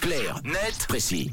Clair, net, précis.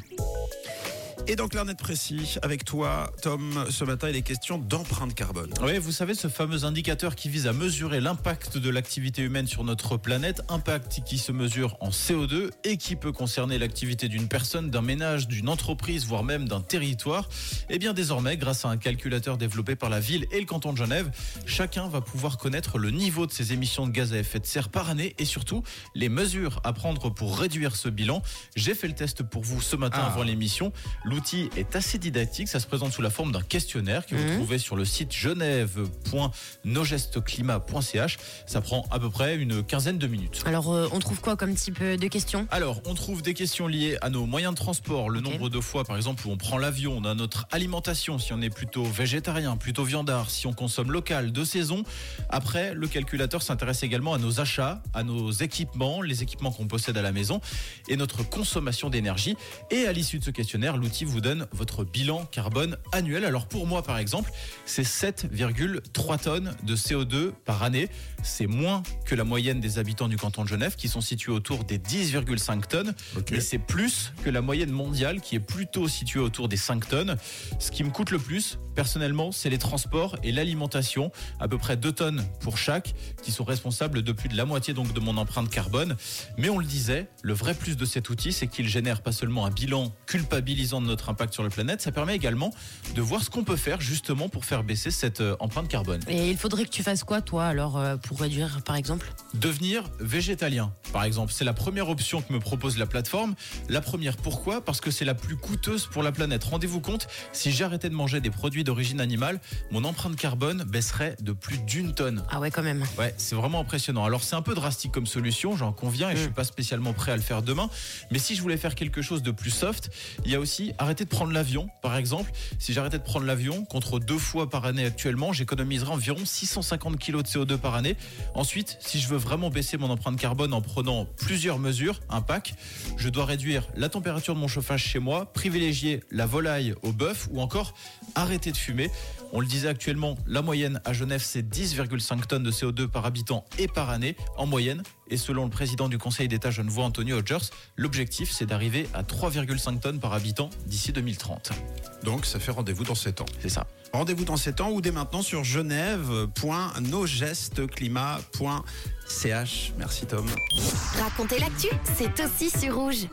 Et dans Clair Net Précis, avec toi, Tom, ce matin, il est question d'empreinte carbone. Oui, vous savez, ce fameux indicateur qui vise à mesurer l'impact de l'activité humaine sur notre planète, impact qui se mesure en CO2 et qui peut concerner l'activité d'une personne, d'un ménage, d'une entreprise, voire même d'un territoire. Eh bien, désormais, grâce à un calculateur développé par la ville et le canton de Genève, chacun va pouvoir connaître le niveau de ses émissions de gaz à effet de serre par année et surtout les mesures à prendre pour réduire ce bilan. J'ai fait le test pour vous ce matin Ah. avant l'émission. L'outil est assez didactique, ça se présente sous la forme d'un questionnaire que vous trouvez sur le site genève.nogesteclimat.ch. Ça prend à peu près une quinzaine de minutes. Alors, euh, on trouve quoi comme type euh, de questions? Alors, on trouve des questions liées à nos moyens de transport, le nombre de fois, par exemple, où on prend l'avion, on a notre alimentation, si on est plutôt végétarien, plutôt viandard, si on consomme local, de saison. Après, le calculateur s'intéresse également à nos achats, à nos équipements, les équipements qu'on possède à la maison et notre consommation d'énergie. Et à l'issue de ce questionnaire, l'outil vous donne votre bilan carbone annuel. Alors, pour moi, par exemple, c'est 7,3 tonnes de CO2 par année. C'est moins que la moyenne des habitants du canton de Genève, qui sont situés autour des 10,5 tonnes. Ok. Mais c'est plus que la moyenne mondiale, qui est plutôt située autour des 5 tonnes. Ce qui me coûte le plus, personnellement, c'est les transports et l'alimentation, à peu près 2 tonnes pour chaque, qui sont responsables de plus de la moitié donc de mon empreinte carbone. Mais on le disait, le vrai plus de cet outil, c'est qu'il génère pas seulement un bilan culpabilisant de notre impact sur la planète, ça permet également de voir ce qu'on peut faire justement pour faire baisser cette euh, empreinte carbone. Et il faudrait que tu fasses quoi, toi, alors, euh, pour réduire, par exemple? Devenir végétalien, par exemple, c'est la première option que me propose la plateforme. La première, pourquoi? Parce que c'est la plus coûteuse pour la planète. Rendez-vous compte, si j'arrêtais de manger des produits d'origine animale, mon empreinte carbone baisserait de plus d'une tonne. Ah ouais, quand même. Ouais, c'est vraiment impressionnant. Alors c'est un peu drastique comme solution, j'en conviens, et je suis pas spécialement prêt à le faire demain. Mais si je voulais faire quelque chose de plus soft, il y a aussi arrêter de prendre l'avion, par exemple. Si j'arrêtais de prendre l'avion, contre deux fois par année actuellement, j'économiserais environ 650 kg de CO2 par année. Ensuite, si je veux vraiment baisser mon empreinte carbone en prenant plusieurs mesures, un pack, je dois réduire la température de mon chauffage chez moi, privilégier la volaille au bœuf ou encore arrêter de fumer. On le disait actuellement, la moyenne à Genève, c'est 10,5 tonnes de CO2 par habitant et par année en moyenne. Et selon le président du Conseil d'État genevois, Antonio Hodgers, l'objectif, c'est d'arriver à 3,5 tonnes par habitant d'ici 2030. Donc, ça fait rendez-vous dans 7 ans. C'est ça. Rendez-vous dans 7 ans ou dès maintenant sur genève.nogesteclimat.ch. Merci, Tom. Racontez l'actu, c'est aussi sur rouge.